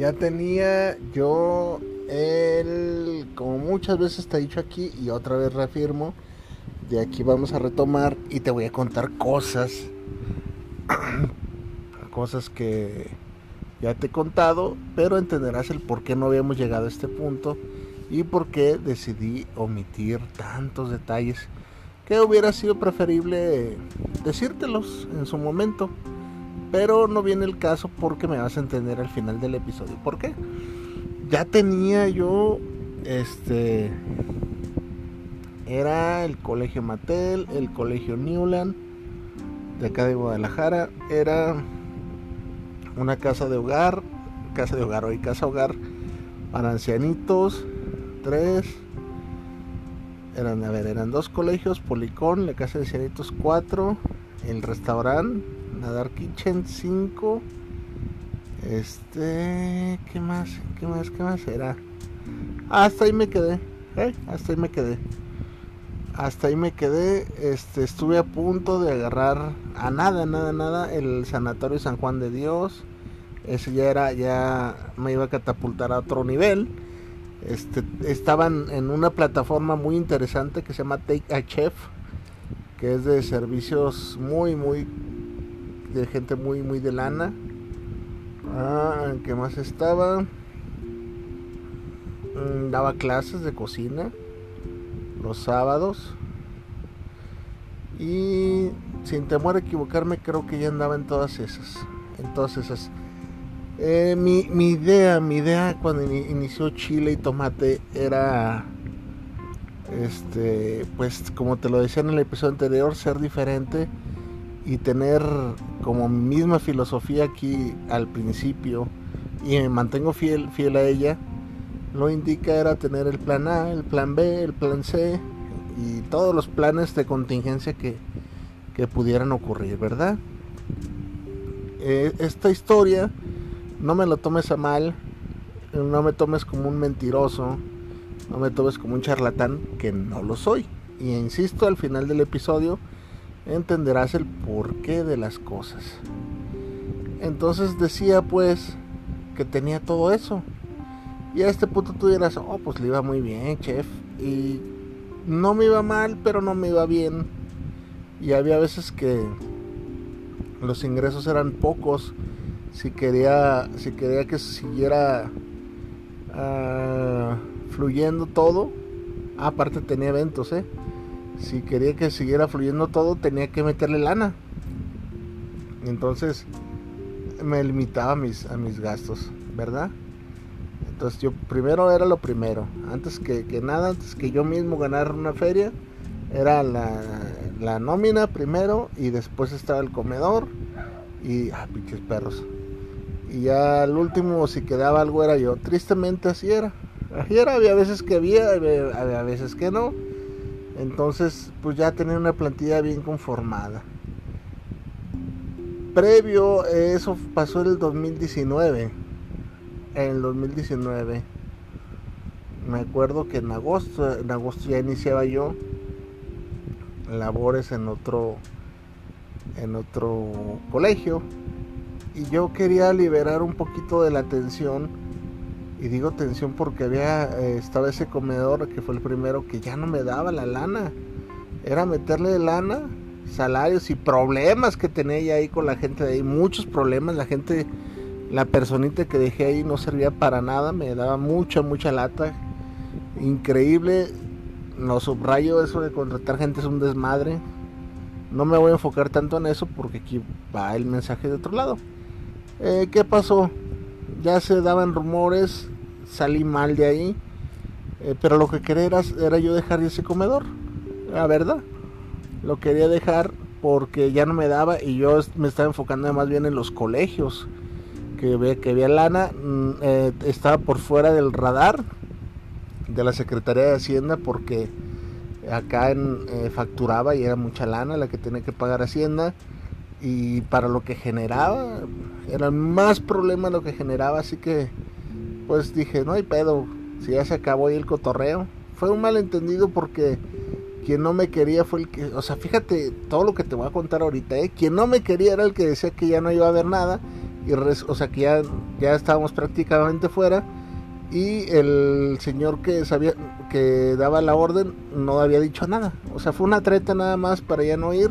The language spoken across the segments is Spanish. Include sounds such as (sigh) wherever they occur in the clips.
Ya tenía yo el, como muchas veces te he dicho aquí y otra vez reafirmo, de aquí vamos a retomar y te voy a contar cosas, (coughs) cosas que ya te he contado, pero entenderás el por qué no habíamos llegado a este punto y por qué decidí omitir tantos detalles que hubiera sido preferible decírtelos en su momento. Pero no viene el caso porque me vas a entender al final del episodio. ¿Por qué? Ya tenía yo, este, era el colegio Mattel, el colegio Newland, de acá de Guadalajara. Era una casa de hogar, casa de hogar hoy, casa hogar para ancianitos, tres. Eran, a ver, eran dos colegios, Policón, la casa de ancianitos, cuatro, el restaurante Nadar Kitchen 5. Este, ¿qué más? ¿Qué más? ¿Qué más era? Hasta ahí me quedé. ¿eh? Hasta ahí me quedé. Hasta ahí me quedé. Este, estuve a punto de agarrar a nada, nada, nada el Sanatorio San Juan de Dios. Ese ya era, ya me iba a catapultar a otro nivel. Este, estaban en una plataforma muy interesante que se llama Take a Chef, que es de servicios muy, muy de gente muy, muy de lana. Ah, ¿qué más estaba? Mm, daba clases de cocina los sábados. Y sin temor a equivocarme, creo que ya andaba en todas esas. En todas esas. Eh, mi, mi, idea, mi idea cuando inició Chile y Tomate era, este, pues como te lo decía en el episodio anterior, ser diferente y tener como misma filosofía aquí al principio y me mantengo fiel, fiel a ella, lo indica era tener el plan A, el plan B, el plan C y todos los planes de contingencia que, que pudieran ocurrir, ¿verdad? Eh, esta historia no me lo tomes a mal, no me tomes como un mentiroso, no me tomes como un charlatán, que no lo soy. Y insisto, al final del episodio, entenderás el porqué de las cosas. Entonces decía pues que tenía todo eso. Y a este punto tú dirás, oh, pues le iba muy bien, chef. Y no me iba mal, pero no me iba bien. Y había veces que los ingresos eran pocos. Si quería, si quería que siguiera ah, fluyendo todo. Aparte tenía eventos, ¿eh? Si quería que siguiera fluyendo todo, tenía que meterle lana. Entonces me limitaba a mis, a mis gastos, ¿verdad? Entonces yo primero era lo primero. Antes que, nada, antes que yo mismo ganar una feria, era la, la, nómina primero y después estaba el comedor y, ah, pinches perros. Y ya al último, si quedaba algo, era yo. Tristemente así era. Así era, había veces que había, había veces que no entonces, pues ya tenía una plantilla bien conformada. Previo, eso pasó en el 2019. En el 2019. Me acuerdo que en agosto, en agosto ya iniciaba yo labores en otro en otro colegio y yo quería liberar un poquito de la tensión y digo tensión porque había eh, estaba ese comedor que fue el primero que ya no me daba la lana. Era meterle lana salarios y problemas que tenía ella ahí con la gente de ahí, muchos problemas, la gente, la personita que dejé ahí no servía para nada, me daba mucha, mucha lata, increíble, no subrayo eso de contratar gente es un desmadre, no me voy a enfocar tanto en eso porque aquí va el mensaje de otro lado. Eh, ¿Qué pasó? Ya se daban rumores, salí mal de ahí, eh, pero lo que quería era, era yo dejar ese comedor, la verdad. Lo quería dejar porque ya no me daba y yo me estaba enfocando más bien en los colegios. Que ve que había lana mm, eh, estaba por fuera del radar de la Secretaría de Hacienda porque acá en, eh, facturaba y era mucha lana la que tenía que pagar Hacienda. Y para lo que generaba era más problema lo que generaba así que pues dije no hay pedo si ya se acabó ahí el cotorreo fue un malentendido porque quien no me quería fue el que, o sea, fíjate todo lo que te voy a contar ahorita, ¿eh? Quien no me quería era el que decía que ya no iba a haber nada, y o sea, que ya, ya estábamos prácticamente fuera, y el señor que sabía, que daba la orden, no había dicho nada, o sea, fue una treta nada más para ya no ir,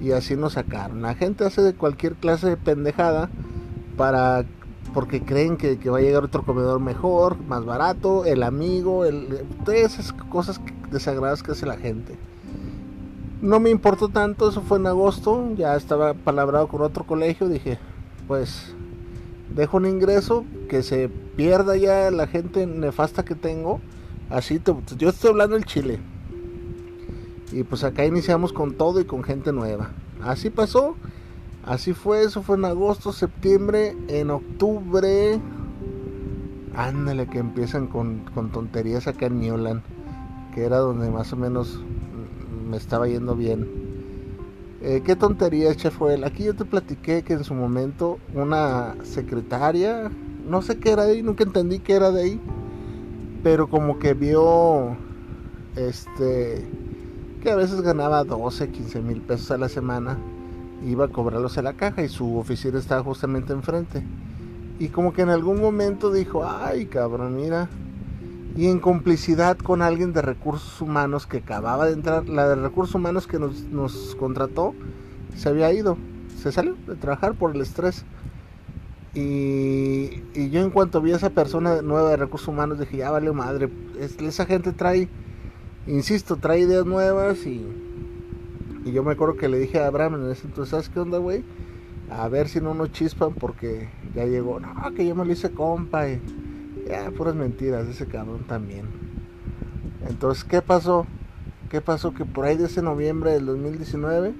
y así nos sacaron. La gente hace de cualquier clase de pendejada para porque creen que, va a llegar otro comedor mejor, más barato, el amigo, el, todas esas cosas desagradables que hace la gente. No me importó tanto, eso fue en agosto, ya estaba palabrado con otro colegio, dije, pues dejo un ingreso que se pierda ya la gente nefasta que tengo, así yo estoy hablando del Chile. Y pues acá iniciamos con todo y con gente nueva. Así pasó Así fue, eso fue en agosto, septiembre, en octubre. Ándale, que empiezan con, tonterías acá en Newland, que era donde más o menos me estaba yendo bien. Eh, ¿Qué tontería, Chefuel? Aquí yo te platiqué que en su momento una secretaria, no sé qué era de ahí, nunca entendí qué era de ahí, pero como que vio, este, que a veces ganaba 12, 15 mil pesos a la semana iba a cobrarlos a la caja y su oficina estaba justamente enfrente. Y como que en algún momento dijo, ay cabrón, mira. Y en complicidad con alguien de recursos humanos que acababa de entrar, la de recursos humanos que nos, nos contrató, se había ido. Se salió de trabajar por el estrés. Y, y, yo en cuanto vi a esa persona nueva de recursos humanos dije, ya vale madre, esa gente trae, insisto, trae ideas nuevas y y yo me acuerdo que le dije a Abraham en ese entonces, ¿sabes qué onda, güey? A ver si no nos chispan porque ya llegó. No, que yo me lo hice compa. Y puras mentiras, ese cabrón también. Entonces, ¿qué pasó? ¿Qué pasó? Que por ahí de ese noviembre del 2019,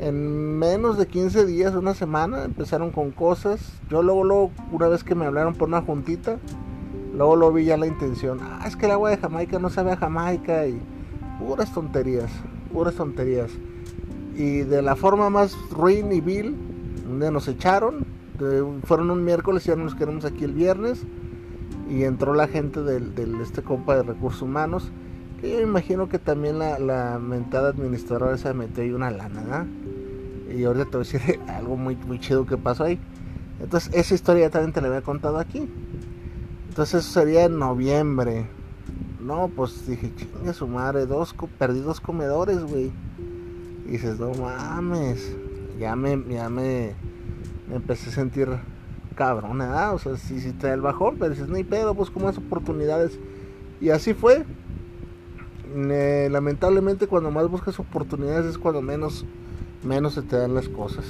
en menos de 15 días, una semana, empezaron con cosas. Yo luego, luego, una vez que me hablaron por una juntita, luego lo vi ya la intención. Ah, es que el agua de Jamaica no sabe a Jamaica y puras tonterías, puras tonterías y de la forma más ruin y vil, donde nos echaron, fueron un miércoles y ya nos quedamos aquí el viernes y entró la gente del, este compa de recursos humanos que yo imagino que también la, la mentada administradora se metió ahí una lana y ahorita te voy a decir (laughs) algo muy, muy chido que pasó ahí. Entonces esa historia también te la había contado aquí. Entonces eso sería en noviembre. No pues dije chingue su madre dos perdí dos comedores güey y dices, no mames, ya me, ya me, empecé a sentir cabrón, ¿eh? o sea, si, si te da el bajón, pero dices, no hay pedo, pues como es oportunidades. Y así fue. lamentablemente cuando más buscas oportunidades es cuando menos, menos se te dan las cosas.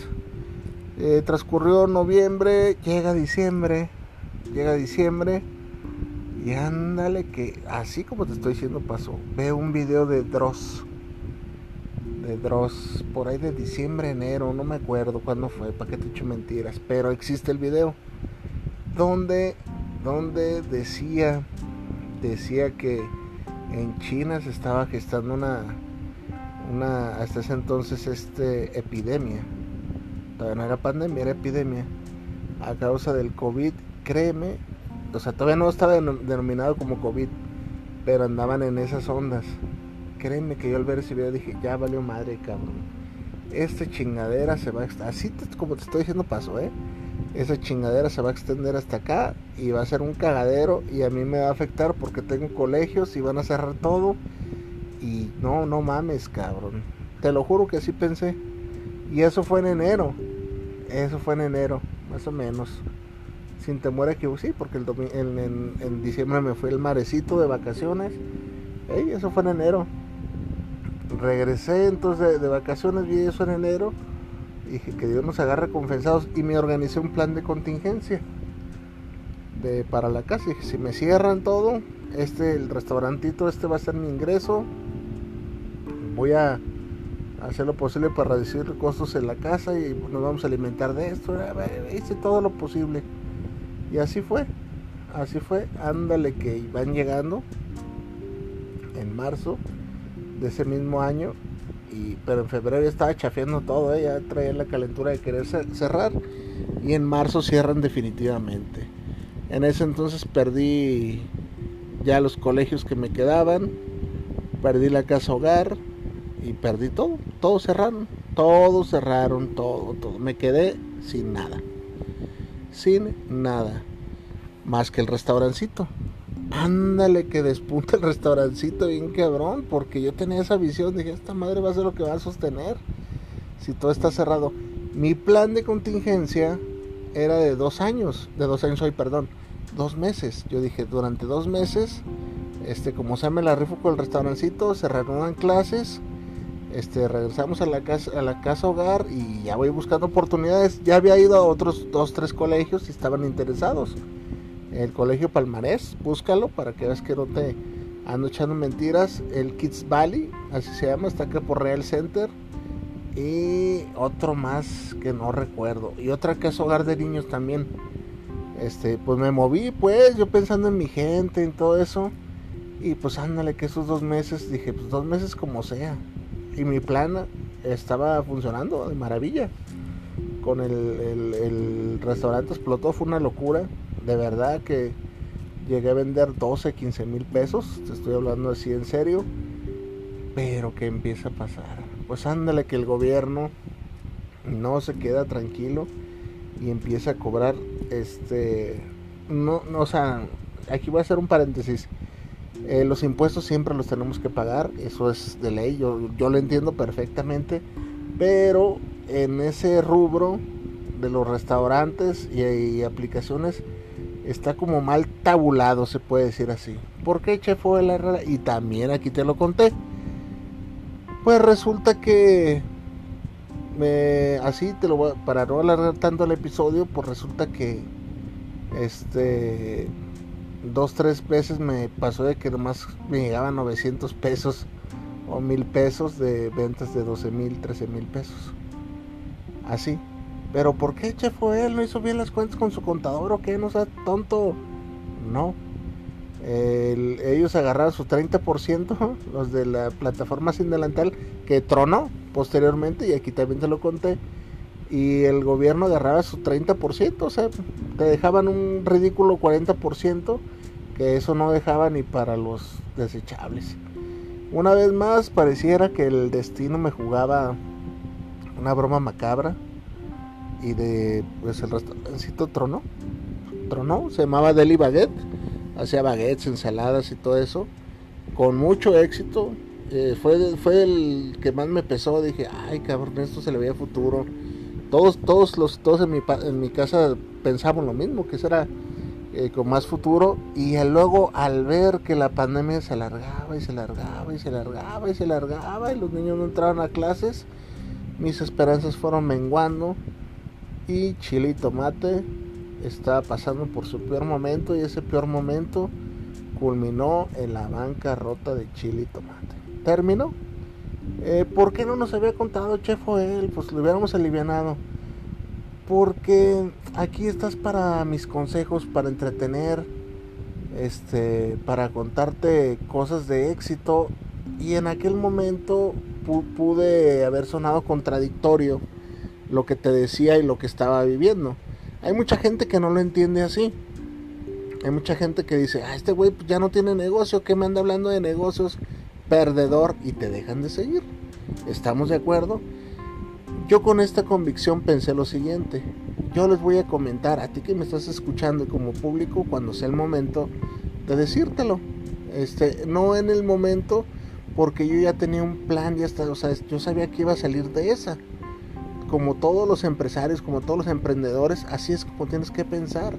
Eh, transcurrió noviembre, llega diciembre, llega diciembre y ándale que así como te estoy diciendo pasó. Veo un video de Dross de Dross por ahí de diciembre, enero, no me acuerdo cuándo fue, para que te echo mentiras, pero existe el video donde, donde decía, decía que en China se estaba gestando una, una, hasta ese entonces, este, epidemia, todavía no era pandemia, era epidemia, a causa del COVID, créeme, o sea, todavía no estaba denominado como COVID, pero andaban en esas ondas créeme que yo al ver ese video dije, ya valió madre, cabrón. Esta chingadera se va a extender, así como te estoy diciendo paso, ¿eh? Esa chingadera se va a extender hasta acá y va a ser un cagadero y a mí me va a afectar porque tengo colegios y van a cerrar todo. Y no, no mames, cabrón. te lo juro que sí pensé. Y eso fue en enero. Eso fue en enero, más o menos. Sin temor a que sí, porque en, diciembre me fue el marecito de vacaciones. Ey, eso fue en enero. Regresé entonces de, vacaciones, vi eso en enero. Dije que Dios nos agarre confesados y me organicé un plan de contingencia de, para la casa. Dije, si me cierran todo, este, el restaurantito, este va a ser mi ingreso. Voy a hacer lo posible para reducir costos en la casa y nos vamos a alimentar de esto. Hice todo lo posible. Y así fue. Así fue. Ándale que van llegando en marzo de ese mismo año. Y, pero en febrero estaba chafeando todo, ¿eh? ya traía la calentura de querer cerrar. Y en marzo cierran definitivamente. En ese entonces perdí ya los colegios que me quedaban, perdí la casa hogar y perdí todo. Todo cerraron, todo cerraron, todo, todo. Me quedé sin nada. Sin nada. Más que el restaurancito. Ándale que despunta el restaurancito bien cabrón. Porque yo tenía esa visión. Dije, esta madre va a ser lo que va a sostener. Si todo está cerrado. Mi plan de contingencia era de dos años. De dos años hoy, perdón dos meses. Yo dije, durante dos meses, este, como se me la rifo con el restaurancito, se reanudan clases, este, regresamos a la casa, a la casa hogar y ya voy buscando oportunidades. Ya había ido a otros dos, tres colegios y estaban interesados. El colegio Palmarés, búscalo para que veas que no te ando echando mentiras. El Kids Valley, así se llama, está acá por Real Center. Y otro más que no recuerdo. Y otra casa hogar de niños también este, pues me moví, pues, yo pensando en mi gente, en todo eso. Y pues ándale, que esos dos meses, dije, pues dos meses como sea. Y mi plan estaba funcionando de maravilla. Con el, restaurante explotó, fue una locura. De verdad que llegué a vender 12, 15 mil pesos. Te estoy hablando así en serio. Pero que empieza a pasar. Pues ándale que el gobierno no se queda tranquilo y empieza a cobrar este no, no o sea aquí voy a hacer un paréntesis eh, los impuestos siempre los tenemos que pagar eso es de ley yo, yo lo entiendo perfectamente pero en ese rubro de los restaurantes y, aplicaciones está como mal tabulado se puede decir así ¿por qué Chef fue la Herrera? y también aquí te lo conté pues resulta que me, así te lo voy para no alargar tanto el episodio, pues resulta que este dos tres veces me pasó de que nomás me llegaban 900 pesos o mil pesos de ventas de 12 mil, 13 mil pesos. Así. Pero ¿por qué che fue él? ¿No hizo bien las cuentas con su contador o qué? ¿No sea tonto? No. ellos agarraron su 30%, (laughs) los de la plataforma sin delantal, que tronó posteriormente, y aquí también te lo conté, y el gobierno agarraba su 30%, o sea, te dejaban un ridículo 40%, que eso no dejaba ni para los desechables. Una vez más, pareciera que el destino me jugaba una broma macabra, y de, pues el restaurancito tronó, tronó, se llamaba Deli Baguette, hacía baguettes, ensaladas y todo eso, con mucho éxito, eh, fue, fue el que más me pesó. Dije, ay cabrón, esto se le veía futuro. Todos, todos los, todos en mi, en mi casa pensamos lo mismo, que eso era eh, con más futuro. Y luego al ver que la pandemia se alargaba y se alargaba y se alargaba y se alargaba y los niños no entraban a clases, mis esperanzas fueron menguando. Y chile y tomate estaba pasando por su peor momento y ese peor momento culminó en la bancarrota de chile y tomate término. Eh, ¿Por qué no nos había contado Chef él? Pues lo hubiéramos alivianado. Porque aquí estás para mis consejos, para entretener, este, para contarte cosas de éxito. Y en aquel momento pude haber sonado contradictorio lo que te decía y lo que estaba viviendo. Hay mucha gente que no lo entiende así. Hay mucha gente que dice, ah, este güey pues, ya no tiene negocio, ¿qué me anda hablando de negocios? perdedor y te dejan de seguir. ¿Estamos de acuerdo? Yo con esta convicción pensé lo siguiente. Yo les voy a comentar a ti que me estás escuchando como público cuando sea el momento de decírtelo. Este, no en el momento porque yo ya tenía un plan, ya está, o sea, yo sabía que iba a salir de esa. Como todos los empresarios, como todos los emprendedores, así es como tienes que pensar.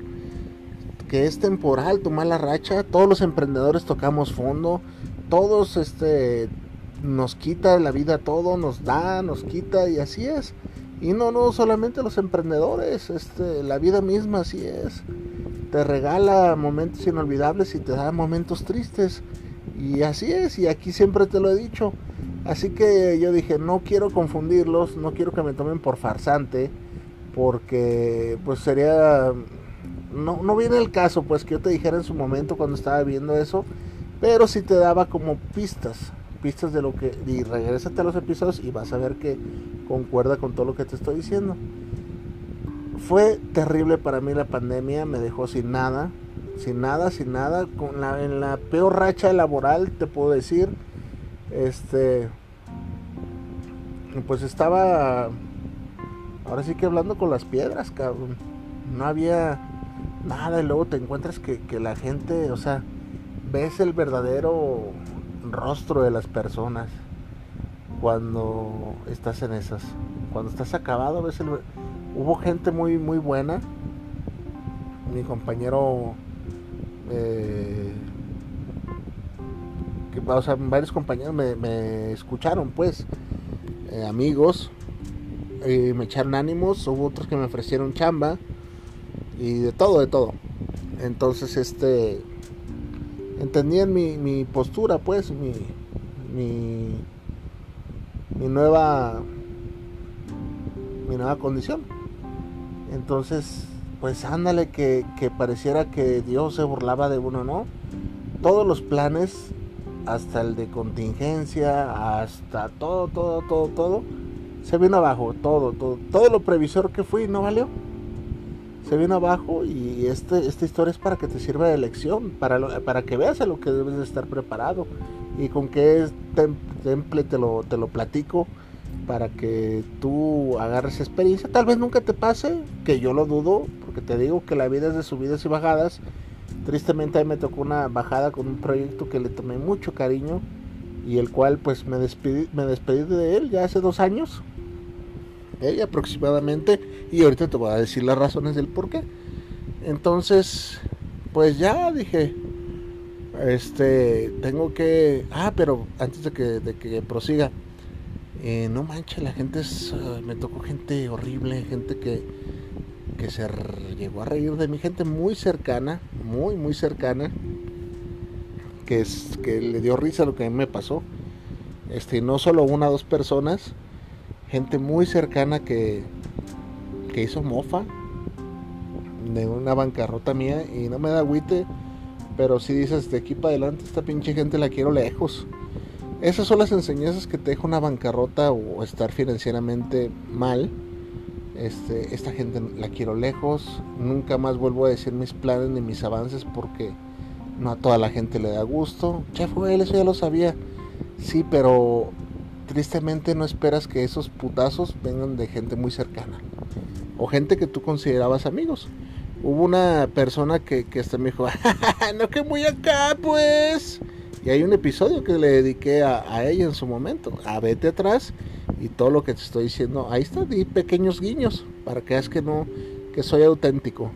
Que es temporal tu mala racha, todos los emprendedores tocamos fondo, todos este nos quita la vida todo, nos da, nos quita y así es. Y no, no solamente los emprendedores, este, la vida misma así es. Te regala momentos inolvidables y te da momentos tristes. Y así es, y aquí siempre te lo he dicho. Así que yo dije, no quiero confundirlos, no quiero que me tomen por farsante, porque pues sería... No, no viene el caso, pues que yo te dijera en su momento cuando estaba viendo eso, pero sí te daba como pistas, pistas de lo que... Y regrésate a los episodios y vas a ver que concuerda con todo lo que te estoy diciendo. Fue terrible para mí la pandemia, me dejó sin nada, sin nada, sin nada, con la, en la peor racha laboral, te puedo decir. Este, pues estaba, ahora sí que hablando con las piedras, cabrón. No había nada y luego te encuentras que, la gente, o sea, ves el verdadero rostro de las personas cuando estás en esas. Cuando estás acabado, ves el... Hubo gente muy, muy buena. Mi compañero eh, varios compañeros me, escucharon, pues, eh, amigos, y me echaron ánimos, hubo otros que me ofrecieron chamba, y de todo, de todo. Entonces, este, entendían mi, mi postura, pues, mi, mi, mi nueva, mi nueva condición. Entonces, pues ándale que, pareciera que Dios se burlaba de uno, ¿no? Todos los planes, hasta el de contingencia, hasta todo, todo, todo, todo, se vino abajo, todo, todo, todo lo previsor que fui no valió. Se vino abajo y este, esta historia es para que te sirva de lección, para, para que veas a lo que debes de estar preparado y con qué temple te lo, te lo platico para que tú agarres experiencia. Tal vez nunca te pase, que yo lo dudo, porque te digo que la vida es de subidas y bajadas. Tristemente a mí me tocó una bajada con un proyecto que le tomé mucho cariño y el cual pues me despedí, me despedí de él ya hace dos años, eh, aproximadamente, y ahorita te voy a decir las razones del por qué. Entonces, pues ya dije, este, tengo que, ah, pero antes de que, de que prosiga, eh, no manches, la gente es, ah, me tocó gente horrible, gente que, que se llegó a reír de mi gente muy cercana, muy, muy cercana, que, es, que le dio risa lo que a mí me pasó. Este, no solo una dos personas, gente muy cercana que, que hizo mofa de una bancarrota mía y no me da agüite, pero si dices de aquí para adelante esta pinche gente la quiero lejos. Esas son las enseñanzas que te deja una bancarrota o estar financieramente mal. Este, esta gente la quiero lejos. Nunca más vuelvo a decir mis planes ni mis avances porque no a toda la gente le da gusto. Chef, él eso ya lo sabía. Sí, pero tristemente no esperas que esos putazos vengan de gente muy cercana. O gente que tú considerabas amigos. Hubo una persona que, que hasta me dijo, no que muy acá pues. Y hay un episodio que le dediqué a, ella en su momento, a Vete atrás y todo lo que te estoy diciendo, ahí está, di pequeños guiños para que veas que no, que soy auténtico.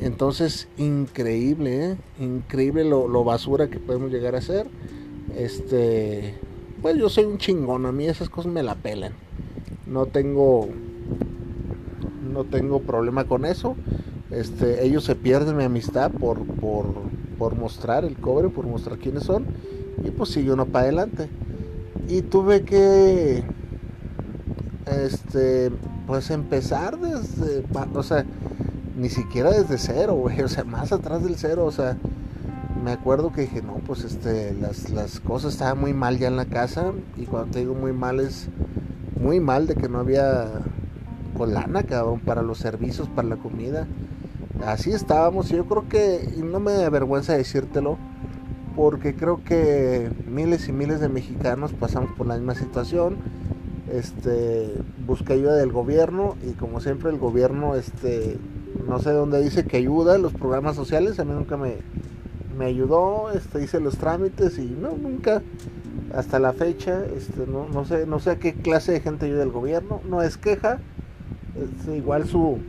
Entonces, increíble, ¿eh? increíble lo, basura que podemos llegar a ser. Este, pues yo soy un chingón, a mí esas cosas me la pelan. No tengo, no tengo problema con eso. Este, ellos se pierden mi amistad por, por por mostrar el cobre, por mostrar quiénes son, y pues sigue uno para adelante. Y tuve que, este, pues empezar desde, o sea, ni siquiera desde cero, güey, o sea, más atrás del cero, o sea, me acuerdo que dije, no, pues este, las, las cosas estaban muy mal ya en la casa, y cuando te digo muy mal es muy mal de que no había con lana, cabrón, para los servicios, para la comida así estábamos. Yo creo que, y no me avergüenza decírtelo, porque creo que miles y miles de mexicanos pasamos por la misma situación. Este, busca ayuda del gobierno y como siempre el gobierno, este, no sé dónde dice que ayuda los programas sociales, a mí nunca me, me ayudó, este, hice los trámites y no, nunca, hasta la fecha, este, no, no, sé, no sé a qué clase de gente ayuda el gobierno, no es queja, igual su,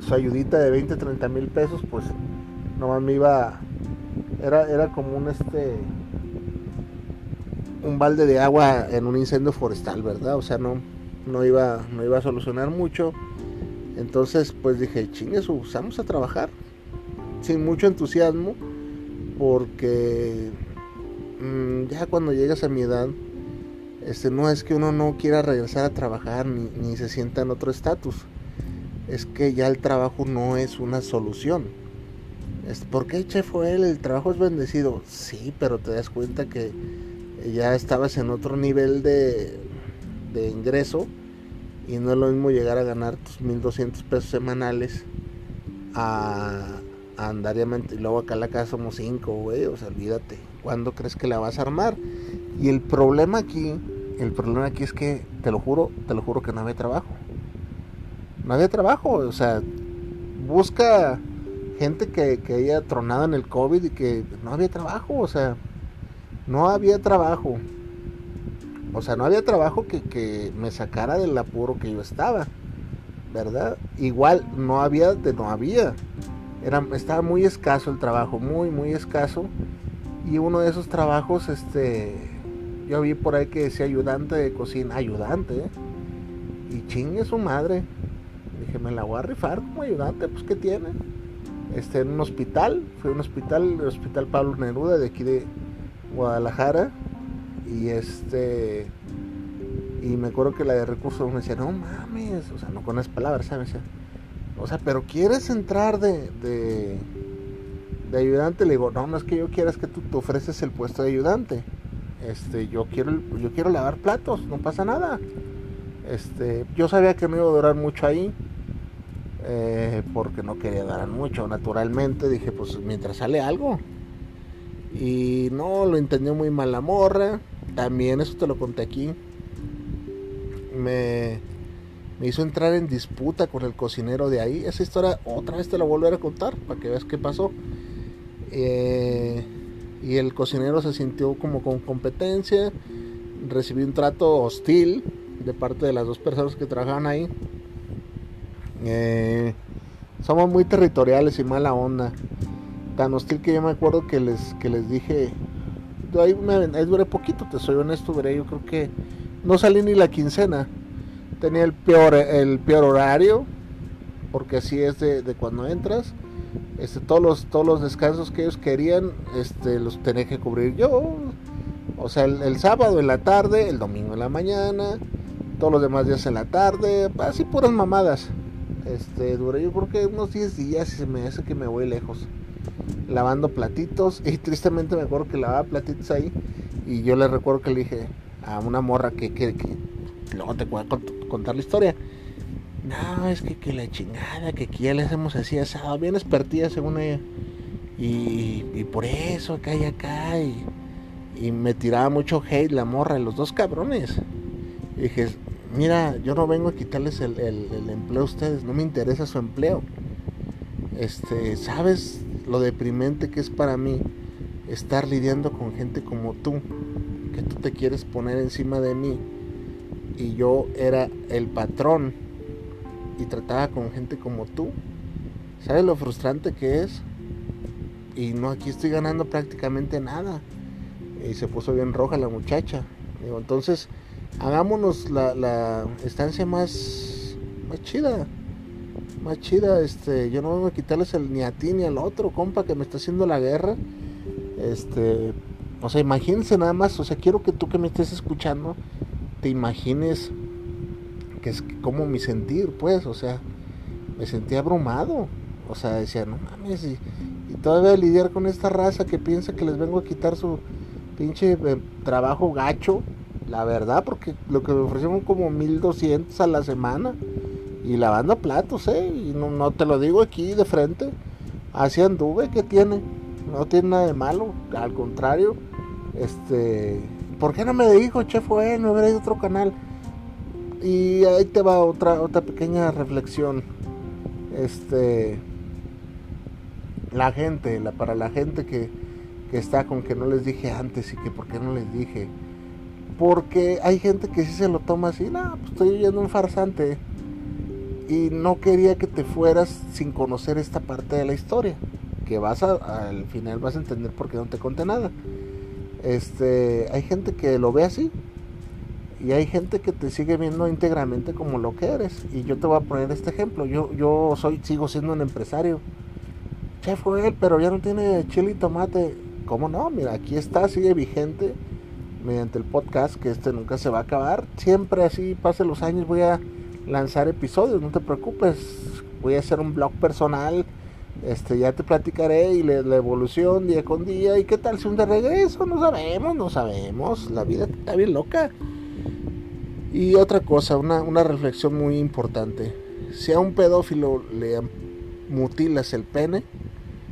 su ayudita de 20, 30 mil pesos, pues nomás me iba, era, era como un este, un balde de agua en un incendio forestal, ¿verdad? O sea, no, no iba, no iba a solucionar mucho. Entonces, pues dije, chingues, vamos a trabajar. Sin mucho entusiasmo, porque mm, ya cuando llegas a mi edad, este, no es que uno no quiera regresar a trabajar ni, se sienta en otro estatus. Es que ya el trabajo no es una solución. Es, ¿Por qué, chef, él? El trabajo es bendecido. Sí, pero te das cuenta que ya estabas en otro nivel de, de ingreso y no es lo mismo llegar a ganar tus 1200 pesos semanales a, a andar y luego acá en la casa somos 5, güey, o sea, olvídate, ¿cuándo crees que la vas a armar? Y el problema aquí, el problema aquí es que, te lo juro, te lo juro que no había trabajo. No había trabajo, o sea, busca gente que, que haya tronado en el COVID y que no había trabajo, o sea, no había trabajo. O sea, no había trabajo que, me sacara del apuro que yo estaba, ¿verdad? Igual no había de no había. Era, estaba muy escaso el trabajo, muy, muy escaso. Y uno de esos trabajos, este, yo vi por ahí que decía ayudante de cocina, ayudante, ¿eh? Y chingue su madre. Dije, me la voy a rifar como ayudante, pues ¿qué tiene? Este, en un hospital, fue un hospital, el Hospital Pablo Neruda de aquí de Guadalajara y este y me acuerdo que la de recursos me decía, no mames, o sea, no con las palabras, ¿sabes? O sea, pero quieres entrar de, de, ayudante, le digo, no, no es que yo quiera, es que tú te ofreces el puesto de ayudante. Este, yo quiero, yo quiero lavar platos, no pasa nada. Este, yo sabía que no iba a durar mucho ahí, eh, porque no quería dar mucho, naturalmente. Dije, pues mientras sale algo, y no, lo entendió muy mal la morra. También, eso te lo conté aquí. Me, me hizo entrar en disputa con el cocinero de ahí. Esa historia otra vez te la volveré a contar para que veas qué pasó. Eh, y el cocinero se sintió como con competencia. Recibí un trato hostil de parte de las dos personas que trabajaban ahí. Eh, somos muy territoriales y mala onda tan hostil que yo me acuerdo que les, que les dije, ahí, me, duré poquito, te soy honesto, duré yo creo que no salí ni la quincena, tenía el peor, el peor horario, porque así es de, cuando entras, este, todos los, todos los descansos que ellos querían, este, los tenía que cubrir yo, o sea, el, el sábado en la tarde, el domingo en la mañana, todos los demás días en la tarde, así puras mamadas. Este, duré yo creo que unos 10 días y se me hace que me voy lejos lavando platitos. (laughs) Y tristemente me acuerdo que lavaba platitos ahí. Y yo le recuerdo que le dije a una morra que, que, luego te a contar la historia. No es que, que la chingada que aquí ya le hacemos así bien expertía según ella. Y, y por eso acá y acá y, y, me tiraba mucho hate la morra los dos cabrones. Dije mira yo no vengo a quitarles el, el, el empleo a ustedes no me interesa su empleo. Este sabes lo deprimente que es para mí estar lidiando con gente como tú, que tú te quieres poner encima de mí y yo era el patrón y trataba con gente como tú. ¿Sabes lo frustrante que es? Y no, aquí estoy ganando prácticamente nada. Y se puso bien roja la muchacha. Digo, entonces, hagámonos la, la estancia más, más chida más chida, este, yo no vengo a quitarles el, ni a ti ni al otro compa que me está haciendo la guerra. Este, o sea, imagínense nada más, o sea, quiero que tú que me estés escuchando te imagines que es como mi sentir, pues, o sea, me sentí abrumado. O sea, decía, no mames, y, todavía lidiar con esta raza que piensa que les vengo a quitar su pinche eh, trabajo gacho, la verdad, porque lo que me ofrecieron como 1200 a la semana y lavando platos, ¿eh? Y no, te lo digo aquí de frente. Así anduve, ¿qué tiene? No tiene nada de malo, al contrario. Este, ¿por qué no me dijo, chef, fue, no hubiera ido otro canal? Y ahí te va otra, otra pequeña reflexión. Este, la gente, la, para la gente que, que está con que no les dije antes y que por qué no les dije. Porque hay gente que sí se lo toma así, no, pues estoy oyendo un farsante. Y no quería que te fueras sin conocer esta parte de la historia. Que vas a, al final vas a entender por qué no te conté nada. Este, hay gente que lo ve así. Y hay gente que te sigue viendo íntegramente como lo que eres. Y yo te voy a poner este ejemplo. Yo, yo soy, sigo siendo un empresario. Chef fue él, pero ya no tiene chile y tomate ¿Cómo no? Mira, aquí está, sigue vigente mediante el podcast, que este nunca se va a acabar. Siempre así, pase los años, voy a lanzar episodios, no te preocupes. Voy a hacer un blog personal. Este, ya te platicaré y la, evolución día con día. ¿Y qué tal si un de regreso? No sabemos, no sabemos. La vida está bien loca. Y otra cosa, una, una reflexión muy importante. Si a un pedófilo le mutilas el pene,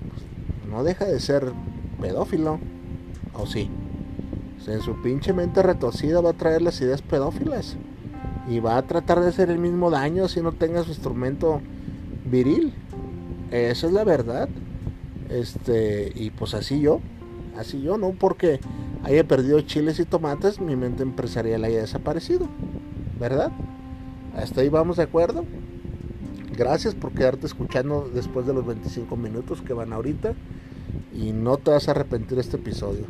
pues, no deja de ser pedófilo. ¿O sí? en su pinche mente retorcida va a traer las ideas pedófilas. Y va a tratar de hacer el mismo daño si no tenga su instrumento viril. Esa es la verdad. Este, y pues así yo. Así yo, no porque haya perdido chiles y tomates, mi mente empresarial haya desaparecido. ¿Verdad? Hasta ahí vamos de acuerdo. Gracias por quedarte escuchando después de los 25 minutos que van ahorita y no te vas a arrepentir este episodio.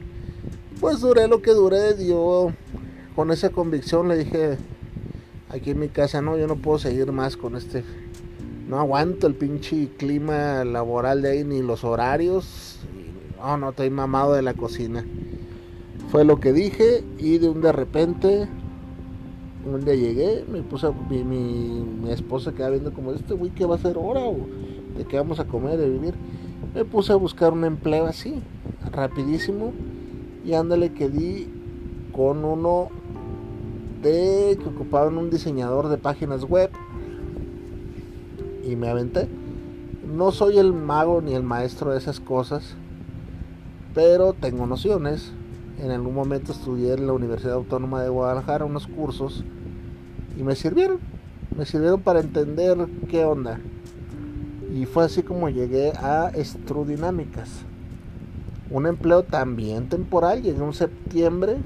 Pues duré lo que duré, yo con esa convicción le dije aquí en mi casa, no, yo no puedo seguir más con este, no aguanto el pinche clima laboral de ahí ni los horarios, no, no, estoy mamado de la cocina. Fue lo que dije y de un de repente, un día llegué, me puse, mi, mi, mi esposa queda viendo como, este güey, ¿qué va a hacer ahora? ¿O ¿De qué vamos a comer, de vivir? me puse a buscar un empleo así, rapidísimo, y ándale que di con uno que ocupaba un diseñador de páginas web y me aventé. No soy el mago ni el maestro de esas cosas, pero tengo nociones. En algún momento estudié en la Universidad Autónoma de Guadalajara unos cursos y me sirvieron. Me sirvieron para entender qué onda. Y fue así como llegué a Estrudinámicas. Un empleo también temporal. Llegué en septiembre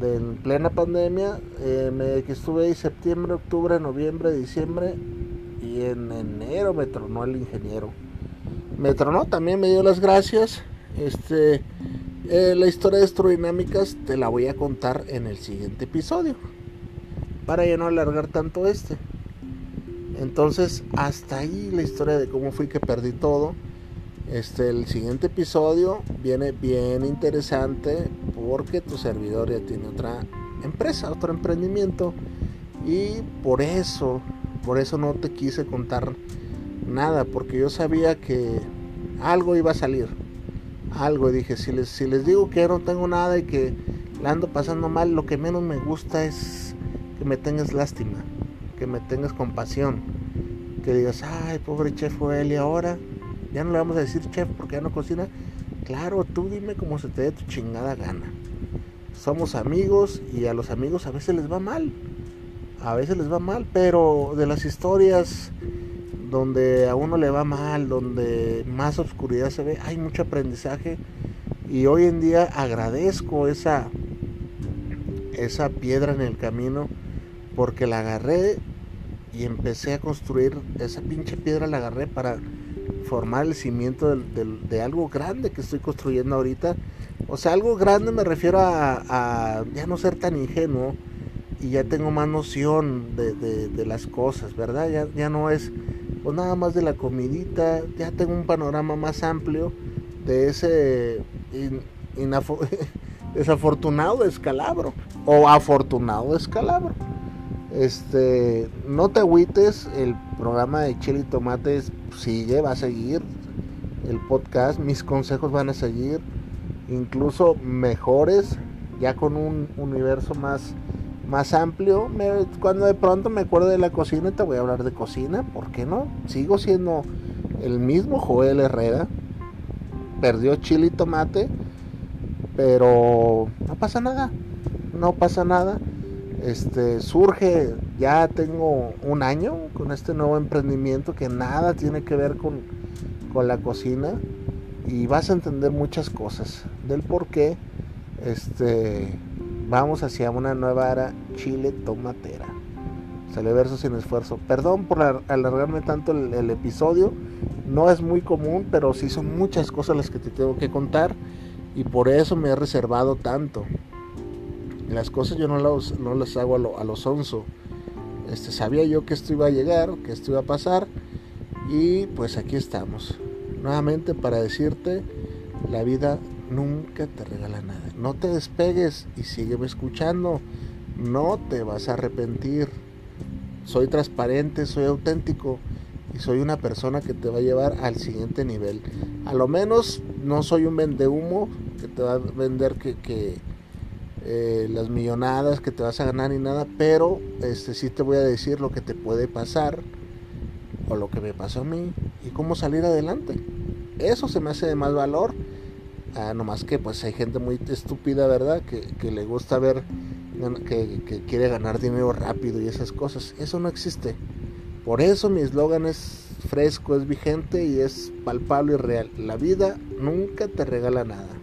de plena pandemia. Eh, me, que estuve ahí septiembre, octubre, noviembre, diciembre. Y en enero me tronó el ingeniero. Me tronó, también me dio las gracias. Este, eh, la historia de Estrudinámicas te la voy a contar en el siguiente episodio. Para ya no alargar tanto este. Entonces, hasta ahí la historia de cómo fui que perdí todo. Este, el siguiente episodio viene bien interesante porque tu servidor ya tiene otra empresa, otro emprendimiento. Y por eso, por eso no te quise contar nada porque yo sabía que algo iba a salir, algo dije si les si les digo que no tengo nada y que la ando pasando mal, lo que menos me gusta es que me tengas lástima que me tengas compasión, que digas, ay, pobre chef él y ahora ya no le vamos a decir chef porque ya no cocina. Claro, tú dime cómo se te dé tu chingada gana. Somos amigos y a los amigos a veces les va mal. A veces les va mal, pero de las historias donde a uno le va mal, donde más oscuridad se ve, hay mucho aprendizaje y hoy en día agradezco esa esa piedra en el camino porque la agarré y empecé a construir esa pinche piedra la agarré para formar el cimiento de, algo grande que estoy construyendo ahorita. O sea algo grande me refiero a, ya no ser tan ingenuo y ya tengo más noción de, las cosas verdad ya, ya no es pues nada más de la comidita ya tengo un panorama más amplio de ese (laughs) desafortunado escalabro o afortunado escalabro. Este, no te agüites, el programa de Chile y Tomates sigue, va a seguir. El podcast, mis consejos van a seguir, incluso mejores, ya con un universo más, más amplio. cuando de pronto me acuerdo de la cocina, te voy a hablar de cocina, ¿por qué no? Sigo siendo el mismo Joel Herrera, perdió chile y tomate, pero no pasa nada, no pasa nada este surge ya tengo un año con este nuevo emprendimiento que nada tiene que ver con, con la cocina y vas a entender muchas cosas del por qué este, vamos hacia una nueva era chile tomatera. Sale verso sin esfuerzo. Perdón por alargarme tanto el, episodio. No es muy común, pero sí son muchas cosas las que te tengo que contar. Y por eso me he reservado tanto. Las cosas yo no las, no las hago a lo, a sonso. Este, sabía yo que esto iba a llegar, que esto iba a pasar. Y pues aquí estamos. Nuevamente para decirte, la vida nunca te regala nada. No te despegues y sígueme escuchando. No te vas a arrepentir soy transparente, soy auténtico y soy una persona que te va a llevar al siguiente nivel. A lo menos no soy un vendehumo que te va a vender que, eh, las millonadas que te vas a ganar ni nada, pero este sí te voy a decir lo que te puede pasar o lo que me pasó a mí y cómo salir adelante. Eso se me hace de más valor. Ah, no más que pues hay gente muy estúpida, ¿verdad? Que, que le gusta ver que, quiere ganar dinero rápido y esas cosas. Eso no existe. Por eso mi eslogan es fresco, es vigente y es palpable y real. La vida nunca te regala nada.